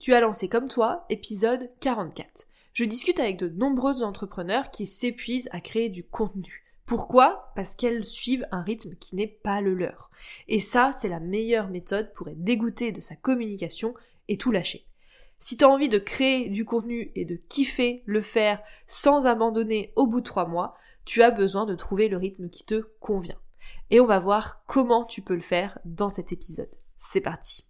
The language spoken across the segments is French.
Tu as lancé comme toi, épisode 44. Je discute avec de nombreux entrepreneurs qui s'épuisent à créer du contenu. Pourquoi? Parce qu'elles suivent un rythme qui n'est pas le leur. Et ça, c'est la meilleure méthode pour être dégoûté de sa communication et tout lâcher. Si tu as envie de créer du contenu et de kiffer le faire sans abandonner au bout de trois mois, tu as besoin de trouver le rythme qui te convient. Et on va voir comment tu peux le faire dans cet épisode. C'est parti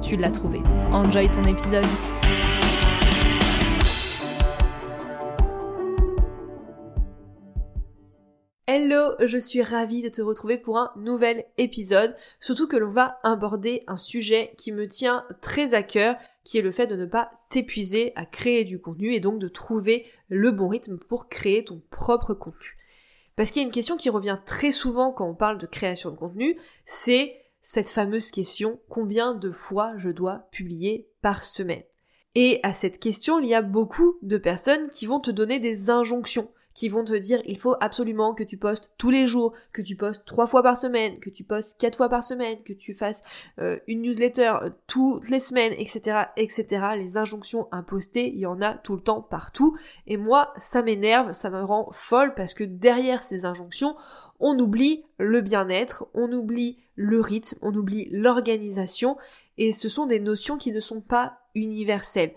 tu l'as trouvé. Enjoy ton épisode. Hello, je suis ravie de te retrouver pour un nouvel épisode, surtout que l'on va aborder un sujet qui me tient très à cœur, qui est le fait de ne pas t'épuiser à créer du contenu et donc de trouver le bon rythme pour créer ton propre contenu. Parce qu'il y a une question qui revient très souvent quand on parle de création de contenu, c'est cette fameuse question combien de fois je dois publier par semaine? Et à cette question, il y a beaucoup de personnes qui vont te donner des injonctions qui vont te dire il faut absolument que tu postes tous les jours, que tu postes trois fois par semaine, que tu postes quatre fois par semaine, que tu fasses euh, une newsletter euh, toutes les semaines, etc., etc. Les injonctions impostées, il y en a tout le temps partout. Et moi, ça m'énerve, ça me rend folle parce que derrière ces injonctions, on oublie le bien-être, on oublie le rythme, on oublie l'organisation, et ce sont des notions qui ne sont pas universelles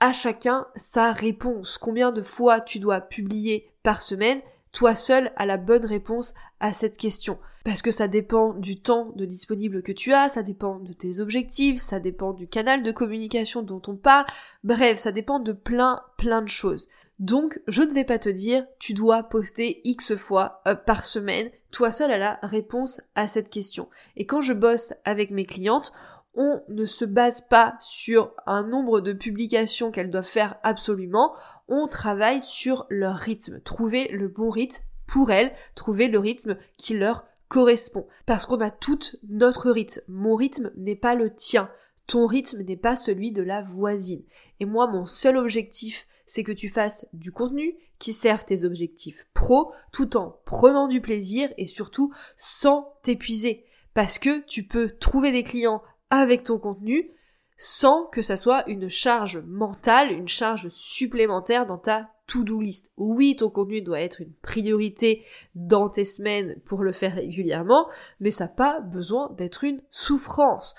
à chacun sa réponse. Combien de fois tu dois publier par semaine toi seul as la bonne réponse à cette question. Parce que ça dépend du temps de disponible que tu as, ça dépend de tes objectifs, ça dépend du canal de communication dont on parle, bref, ça dépend de plein, plein de choses. Donc, je ne vais pas te dire, tu dois poster X fois euh, par semaine, toi seul as la réponse à cette question. Et quand je bosse avec mes clientes, on ne se base pas sur un nombre de publications qu'elles doivent faire absolument, on travaille sur leur rythme, trouver le bon rythme pour elles, trouver le rythme qui leur correspond. Parce qu'on a tout notre rythme. Mon rythme n'est pas le tien. Ton rythme n'est pas celui de la voisine. Et moi, mon seul objectif, c'est que tu fasses du contenu qui serve tes objectifs pro, tout en prenant du plaisir et surtout sans t'épuiser. Parce que tu peux trouver des clients avec ton contenu sans que ça soit une charge mentale, une charge supplémentaire dans ta to-do list. Oui, ton contenu doit être une priorité dans tes semaines pour le faire régulièrement, mais ça n'a pas besoin d'être une souffrance.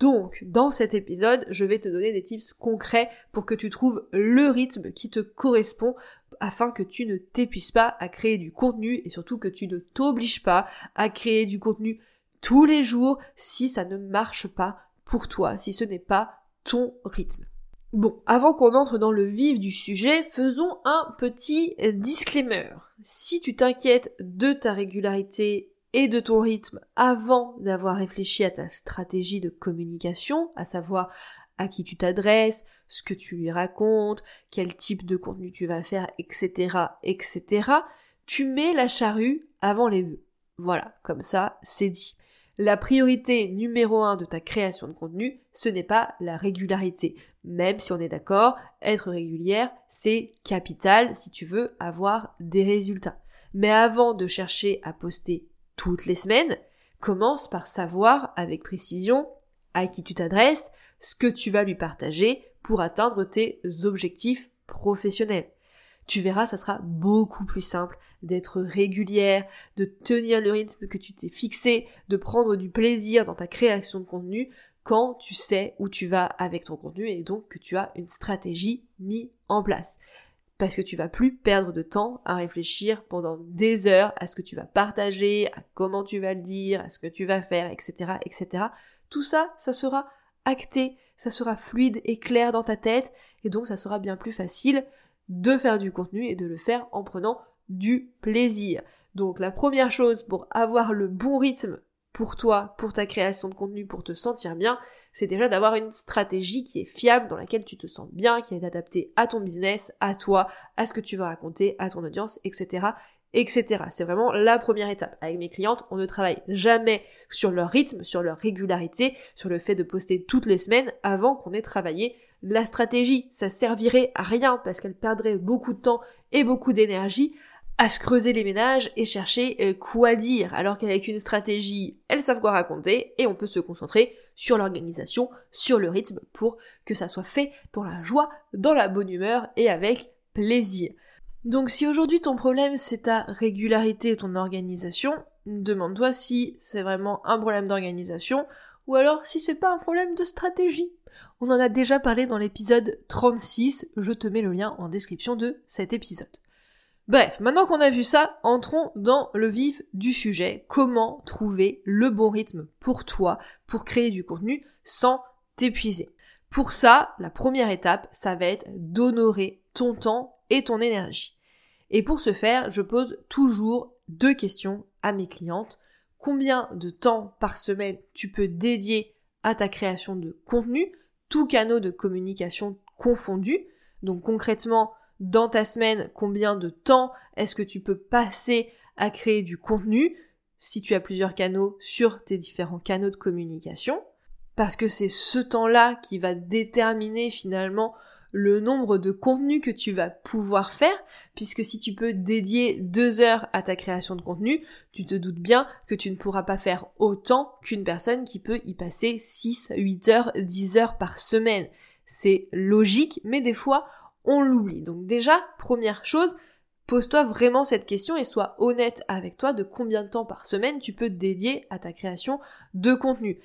Donc, dans cet épisode, je vais te donner des tips concrets pour que tu trouves le rythme qui te correspond afin que tu ne t'épuises pas à créer du contenu et surtout que tu ne t'obliges pas à créer du contenu tous les jours si ça ne marche pas pour toi, si ce n'est pas ton rythme. Bon, avant qu'on entre dans le vif du sujet, faisons un petit disclaimer. Si tu t'inquiètes de ta régularité et de ton rythme avant d'avoir réfléchi à ta stratégie de communication, à savoir à qui tu t'adresses, ce que tu lui racontes, quel type de contenu tu vas faire, etc., etc., tu mets la charrue avant les bœufs. Voilà, comme ça, c'est dit. La priorité numéro un de ta création de contenu, ce n'est pas la régularité. Même si on est d'accord, être régulière, c'est capital si tu veux avoir des résultats. Mais avant de chercher à poster toutes les semaines, commence par savoir avec précision à qui tu t'adresses, ce que tu vas lui partager pour atteindre tes objectifs professionnels tu verras, ça sera beaucoup plus simple d'être régulière, de tenir le rythme que tu t'es fixé, de prendre du plaisir dans ta création de contenu quand tu sais où tu vas avec ton contenu et donc que tu as une stratégie mise en place. Parce que tu vas plus perdre de temps à réfléchir pendant des heures à ce que tu vas partager, à comment tu vas le dire, à ce que tu vas faire, etc., etc. Tout ça, ça sera acté, ça sera fluide et clair dans ta tête, et donc ça sera bien plus facile de faire du contenu et de le faire en prenant du plaisir. Donc la première chose pour avoir le bon rythme pour toi, pour ta création de contenu, pour te sentir bien, c'est déjà d'avoir une stratégie qui est fiable, dans laquelle tu te sens bien, qui est adaptée à ton business, à toi, à ce que tu vas raconter, à ton audience, etc etc. C'est vraiment la première étape. Avec mes clientes, on ne travaille jamais sur leur rythme, sur leur régularité, sur le fait de poster toutes les semaines avant qu'on ait travaillé la stratégie. Ça servirait à rien parce qu'elle perdrait beaucoup de temps et beaucoup d'énergie à se creuser les ménages et chercher euh, quoi dire, alors qu'avec une stratégie, elles savent quoi raconter et on peut se concentrer sur l'organisation, sur le rythme pour que ça soit fait pour la joie, dans la bonne humeur et avec plaisir. Donc si aujourd'hui ton problème c'est ta régularité et ton organisation, demande-toi si c'est vraiment un problème d'organisation ou alors si c'est pas un problème de stratégie. On en a déjà parlé dans l'épisode 36, je te mets le lien en description de cet épisode. Bref, maintenant qu'on a vu ça, entrons dans le vif du sujet. Comment trouver le bon rythme pour toi, pour créer du contenu sans t'épuiser? Pour ça, la première étape, ça va être d'honorer ton temps et ton énergie. Et pour ce faire, je pose toujours deux questions à mes clientes. Combien de temps par semaine tu peux dédier à ta création de contenu, tous canaux de communication confondus. Donc concrètement, dans ta semaine, combien de temps est-ce que tu peux passer à créer du contenu si tu as plusieurs canaux sur tes différents canaux de communication? Parce que c'est ce temps-là qui va déterminer finalement le nombre de contenus que tu vas pouvoir faire, puisque si tu peux dédier deux heures à ta création de contenu, tu te doutes bien que tu ne pourras pas faire autant qu'une personne qui peut y passer 6, 8 heures, 10 heures par semaine. C'est logique, mais des fois, on l'oublie. Donc déjà, première chose, pose-toi vraiment cette question et sois honnête avec toi de combien de temps par semaine tu peux dédier à ta création de contenu.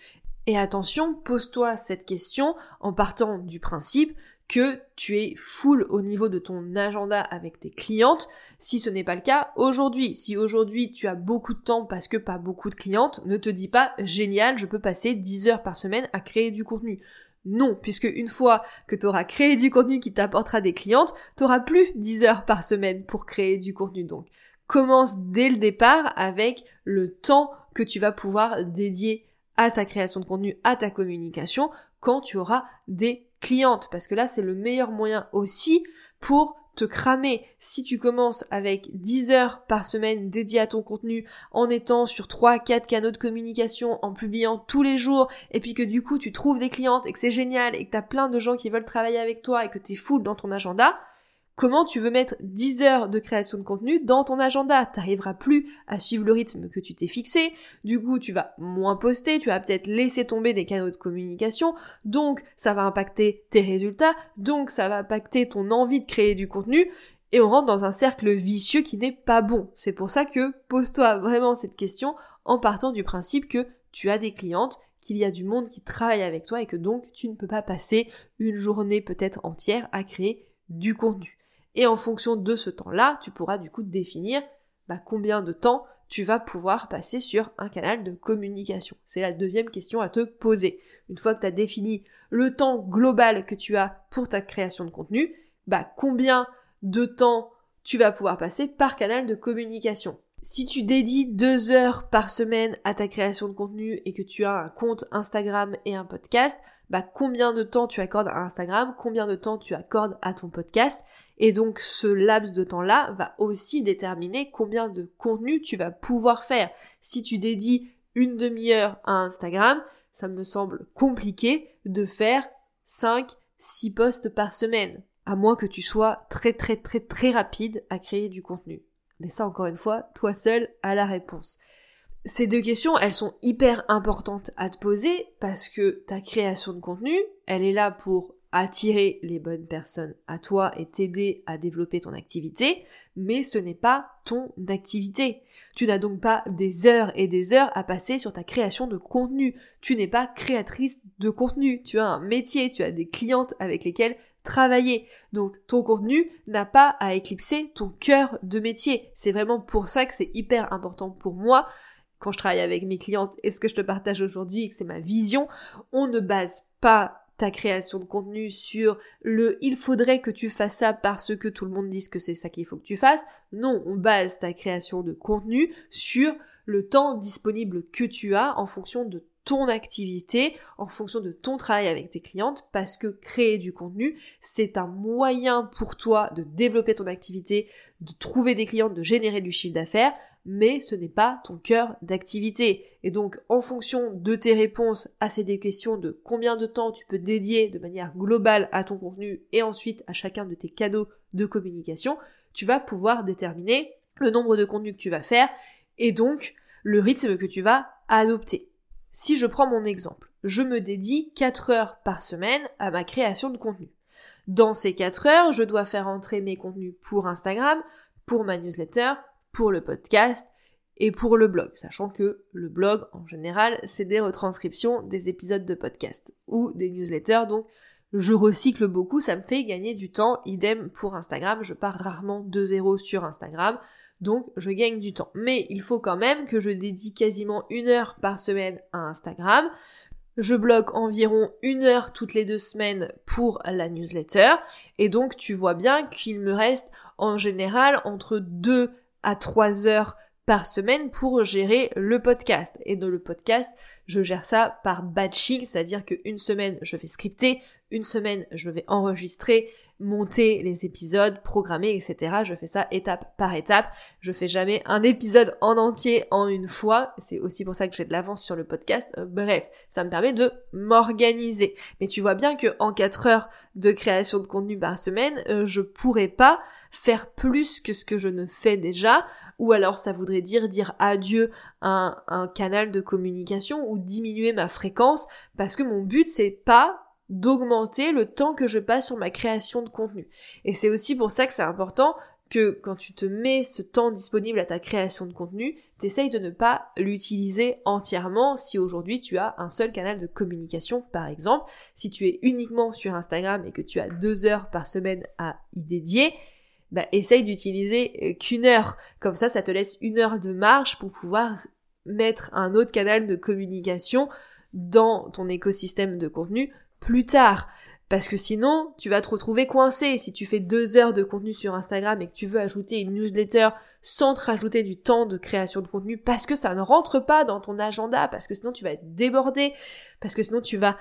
Et attention, pose-toi cette question en partant du principe que tu es full au niveau de ton agenda avec tes clientes. Si ce n'est pas le cas aujourd'hui, si aujourd'hui tu as beaucoup de temps parce que pas beaucoup de clientes, ne te dis pas génial, je peux passer 10 heures par semaine à créer du contenu. Non, puisque une fois que tu auras créé du contenu qui t'apportera des clientes, tu auras plus 10 heures par semaine pour créer du contenu. Donc, commence dès le départ avec le temps que tu vas pouvoir dédier à ta création de contenu, à ta communication, quand tu auras des cliente, parce que là c'est le meilleur moyen aussi pour te cramer. Si tu commences avec 10 heures par semaine dédiées à ton contenu, en étant sur 3-4 canaux de communication, en publiant tous les jours, et puis que du coup tu trouves des clientes et que c'est génial et que t'as plein de gens qui veulent travailler avec toi et que t'es full dans ton agenda, Comment tu veux mettre 10 heures de création de contenu dans ton agenda? T'arriveras plus à suivre le rythme que tu t'es fixé, du coup tu vas moins poster, tu vas peut-être laisser tomber des canaux de communication, donc ça va impacter tes résultats, donc ça va impacter ton envie de créer du contenu, et on rentre dans un cercle vicieux qui n'est pas bon. C'est pour ça que pose-toi vraiment cette question en partant du principe que tu as des clientes qu'il y a du monde qui travaille avec toi et que donc tu ne peux pas passer une journée peut-être entière à créer du contenu. Et en fonction de ce temps-là, tu pourras du coup définir bah, combien de temps tu vas pouvoir passer sur un canal de communication. C'est la deuxième question à te poser. Une fois que tu as défini le temps global que tu as pour ta création de contenu, bah combien de temps tu vas pouvoir passer par canal de communication. Si tu dédies deux heures par semaine à ta création de contenu et que tu as un compte Instagram et un podcast, bah combien de temps tu accordes à Instagram, combien de temps tu accordes à ton podcast et donc ce laps de temps-là va aussi déterminer combien de contenu tu vas pouvoir faire. Si tu dédies une demi-heure à Instagram, ça me semble compliqué de faire 5, 6 posts par semaine. À moins que tu sois très très très très rapide à créer du contenu. Mais ça encore une fois, toi seul as la réponse. Ces deux questions, elles sont hyper importantes à te poser parce que ta création de contenu, elle est là pour attirer les bonnes personnes à toi et t'aider à développer ton activité, mais ce n'est pas ton activité. Tu n'as donc pas des heures et des heures à passer sur ta création de contenu. Tu n'es pas créatrice de contenu. Tu as un métier, tu as des clientes avec lesquelles travailler. Donc ton contenu n'a pas à éclipser ton cœur de métier. C'est vraiment pour ça que c'est hyper important pour moi quand je travaille avec mes clientes et ce que je te partage aujourd'hui et que c'est ma vision, on ne base pas ta création de contenu sur le il faudrait que tu fasses ça parce que tout le monde dise que c'est ça qu'il faut que tu fasses. Non, on base ta création de contenu sur le temps disponible que tu as en fonction de ton activité, en fonction de ton travail avec tes clientes, parce que créer du contenu, c'est un moyen pour toi de développer ton activité, de trouver des clientes, de générer du chiffre d'affaires, mais ce n'est pas ton cœur d'activité. Et donc, en fonction de tes réponses à ces deux questions de combien de temps tu peux dédier de manière globale à ton contenu et ensuite à chacun de tes cadeaux de communication, tu vas pouvoir déterminer le nombre de contenus que tu vas faire et donc le rythme que tu vas adopter. Si je prends mon exemple, je me dédie 4 heures par semaine à ma création de contenu. Dans ces 4 heures, je dois faire entrer mes contenus pour Instagram, pour ma newsletter, pour le podcast et pour le blog, sachant que le blog en général c'est des retranscriptions des épisodes de podcast ou des newsletters, donc je recycle beaucoup, ça me fait gagner du temps, idem pour Instagram, je pars rarement de zéro sur Instagram, donc je gagne du temps. Mais il faut quand même que je dédie quasiment une heure par semaine à Instagram, je bloque environ une heure toutes les deux semaines pour la newsletter, et donc tu vois bien qu'il me reste en général entre deux à 3 heures par semaine pour gérer le podcast. Et dans le podcast, je gère ça par batching, c'est-à-dire qu'une semaine, je vais scripter, une semaine, je vais enregistrer, monter les épisodes, programmer, etc. Je fais ça étape par étape. Je fais jamais un épisode en entier en une fois. C'est aussi pour ça que j'ai de l'avance sur le podcast. Euh, bref, ça me permet de m'organiser. Mais tu vois bien que en 4 heures de création de contenu par semaine, euh, je pourrais pas faire plus que ce que je ne fais déjà, ou alors ça voudrait dire dire adieu à un, un canal de communication ou diminuer ma fréquence, parce que mon but c'est pas d'augmenter le temps que je passe sur ma création de contenu. Et c'est aussi pour ça que c'est important que quand tu te mets ce temps disponible à ta création de contenu, t'essayes de ne pas l'utiliser entièrement si aujourd'hui tu as un seul canal de communication par exemple. Si tu es uniquement sur Instagram et que tu as deux heures par semaine à y dédier, bah essaye d'utiliser euh, qu'une heure. Comme ça, ça te laisse une heure de marge pour pouvoir mettre un autre canal de communication dans ton écosystème de contenu plus tard. Parce que sinon, tu vas te retrouver coincé. Si tu fais deux heures de contenu sur Instagram et que tu veux ajouter une newsletter sans te rajouter du temps de création de contenu parce que ça ne rentre pas dans ton agenda, parce que sinon tu vas être débordé, parce que sinon tu vas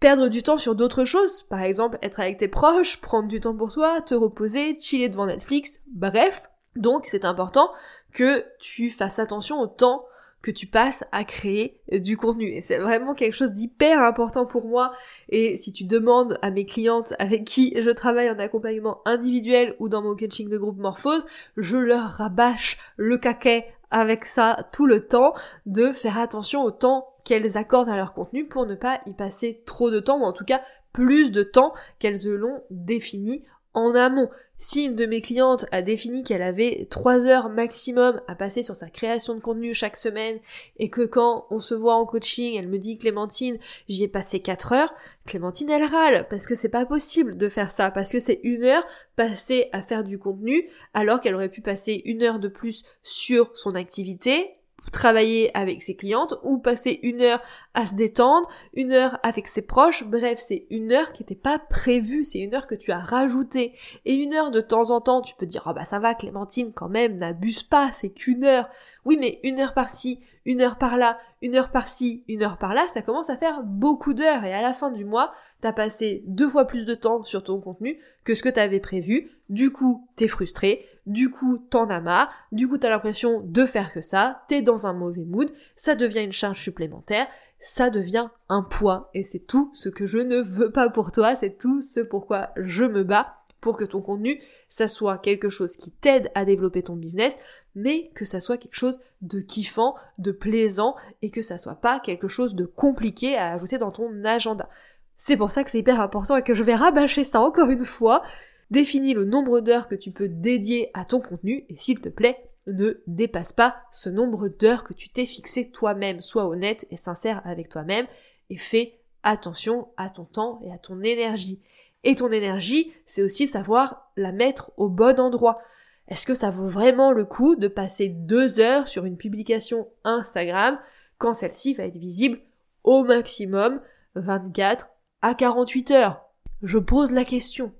perdre du temps sur d'autres choses. Par exemple, être avec tes proches, prendre du temps pour toi, te reposer, chiller devant Netflix, bref. Donc c'est important que tu fasses attention au temps que tu passes à créer euh, du contenu. Et c'est vraiment quelque chose d'hyper important pour moi. Et si tu demandes à mes clientes avec qui je travaille en accompagnement individuel ou dans mon coaching de groupe Morphose, je leur rabâche le caquet avec ça tout le temps de faire attention au temps qu'elles accordent à leur contenu pour ne pas y passer trop de temps ou en tout cas plus de temps qu'elles l'ont défini en amont. Si une de mes clientes a défini qu'elle avait 3 heures maximum à passer sur sa création de contenu chaque semaine et que quand on se voit en coaching, elle me dit Clémentine, j'y ai passé 4 heures, Clémentine elle râle parce que c'est pas possible de faire ça parce que c'est une heure passée à faire du contenu alors qu'elle aurait pu passer une heure de plus sur son activité travailler avec ses clientes ou passer une heure à se détendre, une heure avec ses proches, bref, c'est une heure qui n'était pas prévue, c'est une heure que tu as rajoutée. Et une heure de temps en temps, tu peux dire, oh bah ça va Clémentine quand même, n'abuse pas, c'est qu'une heure. Oui, mais une heure par-ci, une heure par-là, une heure par-ci, une heure par-là, ça commence à faire beaucoup d'heures et à la fin du mois, t'as passé deux fois plus de temps sur ton contenu que ce que t'avais prévu. Du coup, t'es frustré, du coup, t'en as marre, du coup, t'as l'impression de faire que ça, t'es dans un mauvais mood, ça devient une charge supplémentaire, ça devient un poids. Et c'est tout ce que je ne veux pas pour toi, c'est tout ce pourquoi je me bats pour que ton contenu, ça soit quelque chose qui t'aide à développer ton business, mais que ça soit quelque chose de kiffant, de plaisant, et que ça soit pas quelque chose de compliqué à ajouter dans ton agenda. C'est pour ça que c'est hyper important et que je vais rabâcher ça encore une fois. Définis le nombre d'heures que tu peux dédier à ton contenu, et s'il te plaît, ne dépasse pas ce nombre d'heures que tu t'es fixé toi-même. Sois honnête et sincère avec toi-même, et fais attention à ton temps et à ton énergie. Et ton énergie, c'est aussi savoir la mettre au bon endroit. Est-ce que ça vaut vraiment le coup de passer deux heures sur une publication Instagram quand celle-ci va être visible au maximum 24 à 48 heures? Je pose la question.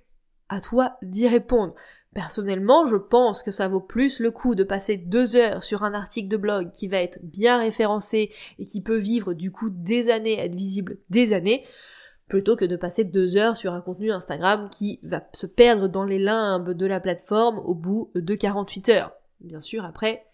À toi d'y répondre. Personnellement, je pense que ça vaut plus le coup de passer deux heures sur un article de blog qui va être bien référencé et qui peut vivre du coup des années, être visible des années, plutôt que de passer deux heures sur un contenu Instagram qui va se perdre dans les limbes de la plateforme au bout de 48 heures. Bien sûr, après,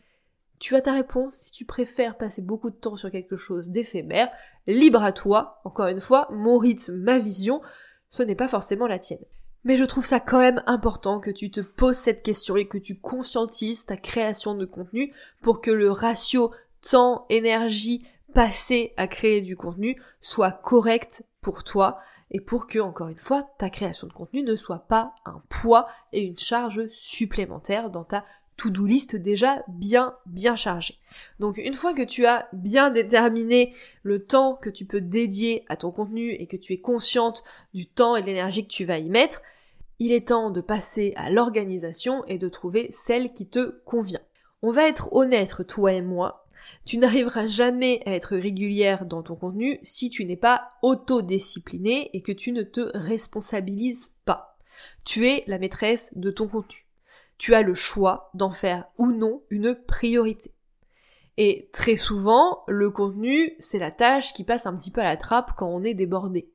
tu as ta réponse si tu préfères passer beaucoup de temps sur quelque chose d'éphémère, libre à toi, encore une fois, mon rythme, ma vision, ce n'est pas forcément la tienne. Mais je trouve ça quand même important que tu te poses cette question et que tu conscientises ta création de contenu pour que le ratio temps, énergie passé à créer du contenu soit correct pour toi et pour que, encore une fois, ta création de contenu ne soit pas un poids et une charge supplémentaire dans ta to-do list déjà bien bien chargée. Donc une fois que tu as bien déterminé le temps que tu peux dédier à ton contenu et que tu es consciente du temps et de l'énergie que tu vas y mettre, il est temps de passer à l'organisation et de trouver celle qui te convient. On va être honnête, toi et moi, tu n'arriveras jamais à être régulière dans ton contenu si tu n'es pas autodiscipliné et que tu ne te responsabilises pas. Tu es la maîtresse de ton contenu. Tu as le choix d'en faire ou non une priorité. Et très souvent, le contenu, c'est la tâche qui passe un petit peu à la trappe quand on est débordé.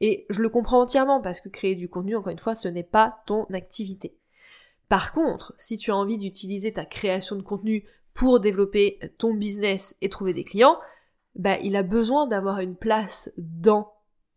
Et je le comprends entièrement parce que créer du contenu, encore une fois, ce n'est pas ton activité. Par contre, si tu as envie d'utiliser ta création de contenu pour développer ton business et trouver des clients, bah, il a besoin d'avoir une place dans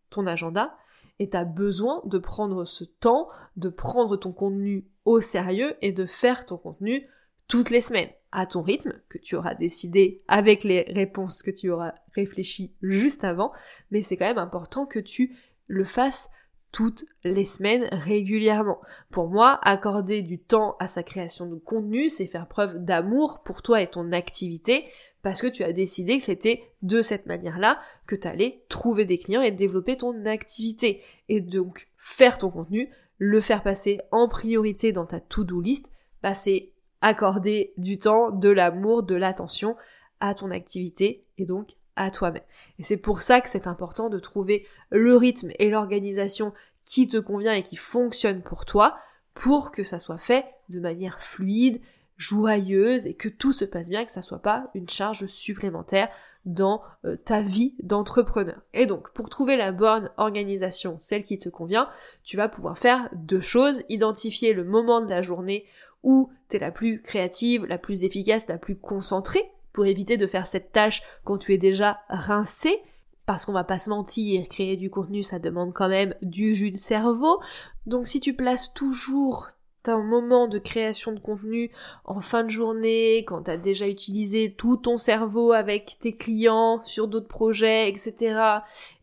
ton agenda et tu as besoin de prendre ce temps, de prendre ton contenu au sérieux et de faire ton contenu toutes les semaines à ton rythme que tu auras décidé avec les réponses que tu auras réfléchi juste avant, mais c'est quand même important que tu le fasses toutes les semaines régulièrement. Pour moi, accorder du temps à sa création de contenu, c'est faire preuve d'amour pour toi et ton activité, parce que tu as décidé que c'était de cette manière-là que tu allais trouver des clients et développer ton activité. Et donc, faire ton contenu, le faire passer en priorité dans ta to-do list, bah c'est accorder du temps, de l'amour, de l'attention à ton activité et donc à toi-même. Et c'est pour ça que c'est important de trouver le rythme et l'organisation qui te convient et qui fonctionne pour toi pour que ça soit fait de manière fluide, joyeuse et que tout se passe bien, que ça soit pas une charge supplémentaire dans euh, ta vie d'entrepreneur. Et donc, pour trouver la bonne organisation, celle qui te convient, tu vas pouvoir faire deux choses, identifier le moment de la journée où tu es la plus créative, la plus efficace, la plus concentrée, pour éviter de faire cette tâche quand tu es déjà rincé, parce qu'on va pas se mentir, créer du contenu ça demande quand même du jus de cerveau. Donc si tu places toujours ton moment de création de contenu en fin de journée, quand tu as déjà utilisé tout ton cerveau avec tes clients sur d'autres projets, etc.,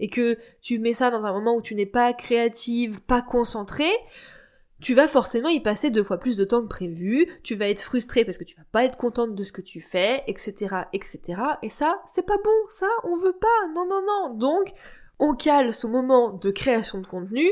et que tu mets ça dans un moment où tu n'es pas créative, pas concentrée, tu vas forcément y passer deux fois plus de temps que prévu, tu vas être frustré parce que tu vas pas être contente de ce que tu fais, etc., etc. Et ça, c'est pas bon, ça, on veut pas, non, non, non. Donc, on cale ce moment de création de contenu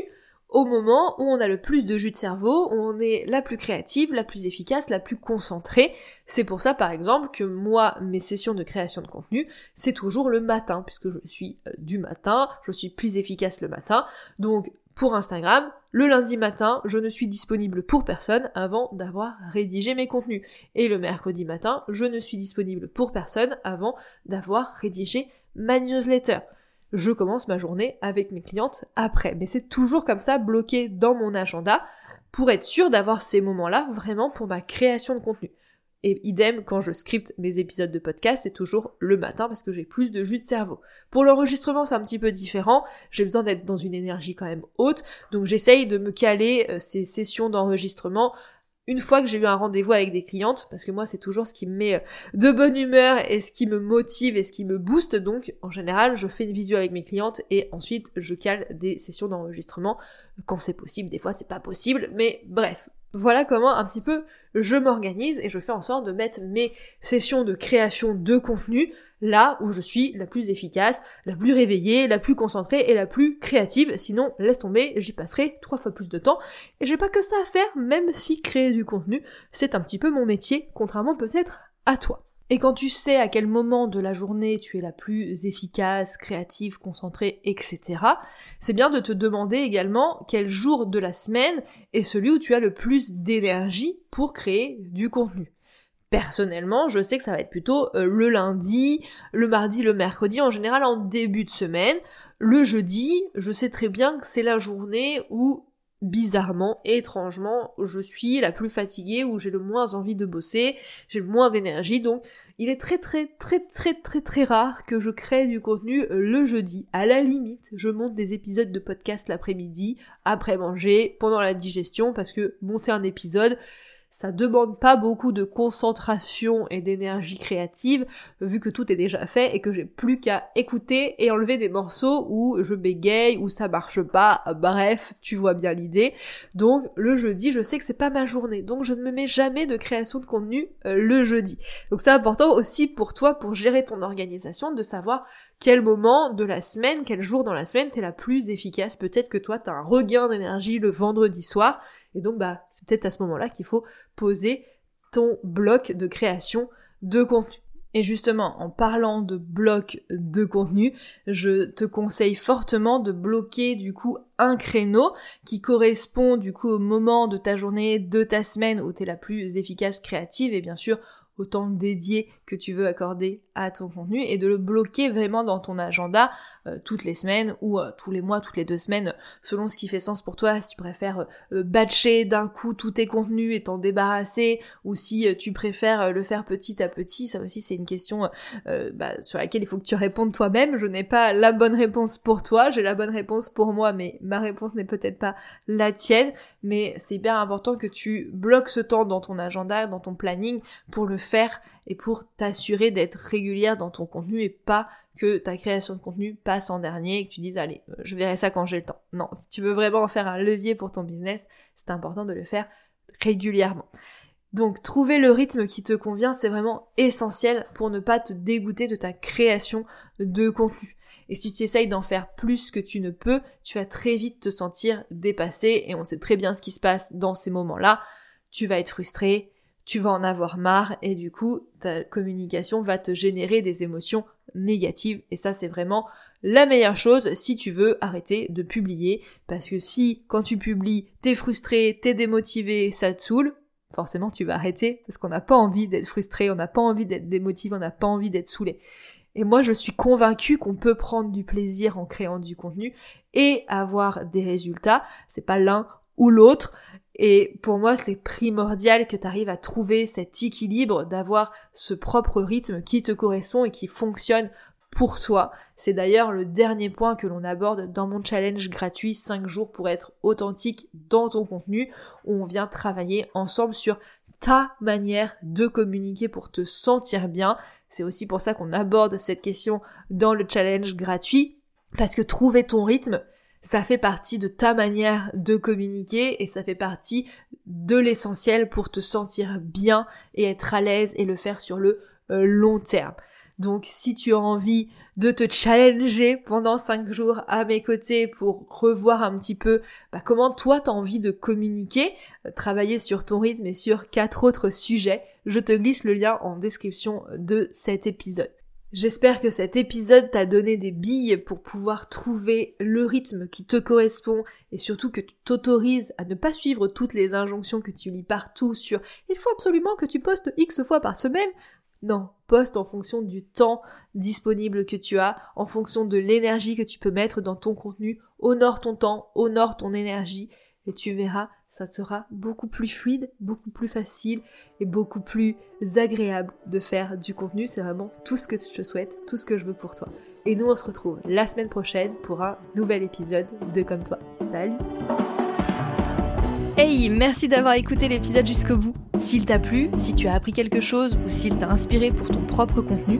au moment où on a le plus de jus de cerveau, où on est la plus créative, la plus efficace, la plus concentrée. C'est pour ça, par exemple, que moi, mes sessions de création de contenu, c'est toujours le matin, puisque je suis euh, du matin, je suis plus efficace le matin. Donc, pour Instagram, le lundi matin, je ne suis disponible pour personne avant d'avoir rédigé mes contenus. Et le mercredi matin, je ne suis disponible pour personne avant d'avoir rédigé ma newsletter. Je commence ma journée avec mes clientes après. Mais c'est toujours comme ça, bloqué dans mon agenda, pour être sûr d'avoir ces moments-là vraiment pour ma création de contenu. Et idem, quand je scripte mes épisodes de podcast, c'est toujours le matin parce que j'ai plus de jus de cerveau. Pour l'enregistrement, c'est un petit peu différent. J'ai besoin d'être dans une énergie quand même haute. Donc j'essaye de me caler euh, ces sessions d'enregistrement une fois que j'ai eu un rendez-vous avec des clientes, parce que moi c'est toujours ce qui me met euh, de bonne humeur et ce qui me motive et ce qui me booste, donc en général je fais une visio avec mes clientes et ensuite je cale des sessions d'enregistrement quand c'est possible, des fois c'est pas possible, mais bref, voilà comment un petit peu je m'organise et je fais en sorte de mettre mes sessions de création de contenu là où je suis la plus efficace, la plus réveillée, la plus concentrée et la plus créative. Sinon, laisse tomber, j'y passerai trois fois plus de temps. Et j'ai pas que ça à faire, même si créer du contenu, c'est un petit peu mon métier, contrairement peut-être à toi. Et quand tu sais à quel moment de la journée tu es la plus efficace, créative, concentrée, etc., c'est bien de te demander également quel jour de la semaine est celui où tu as le plus d'énergie pour créer du contenu. Personnellement, je sais que ça va être plutôt euh, le lundi, le mardi, le mercredi, en général en début de semaine. Le jeudi, je sais très bien que c'est la journée où bizarrement, étrangement, je suis la plus fatiguée, où j'ai le moins envie de bosser, j'ai le moins d'énergie, donc il est très très très très très très rare que je crée du contenu euh, le jeudi. À la limite, je monte des épisodes de podcast l'après-midi, après manger, pendant la digestion, parce que monter un épisode, ça demande pas beaucoup de concentration et d'énergie créative, vu que tout est déjà fait et que j'ai plus qu'à écouter et enlever des morceaux où je bégaye, où ça marche pas, bref, tu vois bien l'idée. Donc, le jeudi, je sais que c'est pas ma journée, donc je ne me mets jamais de création de contenu euh, le jeudi. Donc c'est important aussi pour toi, pour gérer ton organisation, de savoir quel moment de la semaine, quel jour dans la semaine t'es la plus efficace. Peut-être que toi t'as un regain d'énergie le vendredi soir et donc, bah, c'est peut-être à ce moment-là qu'il faut poser ton bloc de création de contenu. Et justement, en parlant de bloc de contenu, je te conseille fortement de bloquer du coup un créneau qui correspond du coup au moment de ta journée, de ta semaine où tu es la plus efficace créative et bien sûr au temps dédié que tu veux accorder à ton contenu et de le bloquer vraiment dans ton agenda euh, toutes les semaines ou euh, tous les mois, toutes les deux semaines, selon ce qui fait sens pour toi, si tu préfères euh, batcher d'un coup tous tes contenus et t'en débarrasser, ou si tu préfères le faire petit à petit, ça aussi c'est une question bah, sur laquelle il faut que tu répondes toi-même. Je n'ai pas la bonne réponse pour toi, j'ai la bonne réponse pour moi, mais ma réponse n'est peut-être pas la tienne, mais c'est hyper important que tu bloques ce temps dans ton agenda, dans ton planning, pour le faire et pour t'assurer d'être régulière dans ton contenu et pas que ta création de contenu passe en dernier et que tu dises allez, euh, je verrai ça quand j'ai le temps. Non, si tu veux vraiment en faire un levier pour ton business, c'est important de le faire régulièrement. Donc trouver le rythme qui te convient, c'est vraiment essentiel pour ne pas te dégoûter de ta création de contenu. Et si tu essayes d'en faire plus que tu ne peux, tu vas très vite te sentir dépassé et on sait très bien ce qui se passe dans ces moments-là. Tu vas être frustré, tu vas en avoir marre et du coup ta communication va te générer des émotions négatives et ça c'est vraiment la meilleure chose si tu veux arrêter de publier parce que si quand tu publies t'es frustré, t'es démotivé, ça te saoule, forcément tu vas arrêter parce qu'on n'a pas envie d'être frustré, on n'a pas envie d'être démotivé, on n'a pas envie d'être saoulé. Et moi je suis convaincue qu'on peut prendre du plaisir en créant du contenu et avoir des résultats, c'est pas l'un ou l'autre. Et pour moi, c'est primordial que tu arrives à trouver cet équilibre, d'avoir ce propre rythme qui te correspond et qui fonctionne pour toi. C'est d'ailleurs le dernier point que l'on aborde dans mon challenge gratuit 5 jours pour être authentique dans ton contenu, où on vient travailler ensemble sur ta manière de communiquer pour te sentir bien. C'est aussi pour ça qu'on aborde cette question dans le challenge gratuit, parce que trouver ton rythme, ça fait partie de ta manière de communiquer et ça fait partie de l'essentiel pour te sentir bien et être à l'aise et le faire sur le euh, long terme. Donc si tu as envie de te challenger pendant 5 jours à mes côtés pour revoir un petit peu bah, comment toi t'as envie de communiquer, euh, travailler sur ton rythme et sur quatre autres sujets, je te glisse le lien en description de cet épisode. J'espère que cet épisode t'a donné des billes pour pouvoir trouver le rythme qui te correspond et surtout que tu t'autorises à ne pas suivre toutes les injonctions que tu lis partout sur il faut absolument que tu postes X fois par semaine. Non, poste en fonction du temps disponible que tu as, en fonction de l'énergie que tu peux mettre dans ton contenu. Honore ton temps, honore ton énergie et tu verras ça sera beaucoup plus fluide, beaucoup plus facile et beaucoup plus agréable de faire du contenu. C'est vraiment tout ce que je te souhaite, tout ce que je veux pour toi. Et nous, on se retrouve la semaine prochaine pour un nouvel épisode de Comme toi. Salut Hey, merci d'avoir écouté l'épisode jusqu'au bout. S'il t'a plu, si tu as appris quelque chose ou s'il t'a inspiré pour ton propre contenu,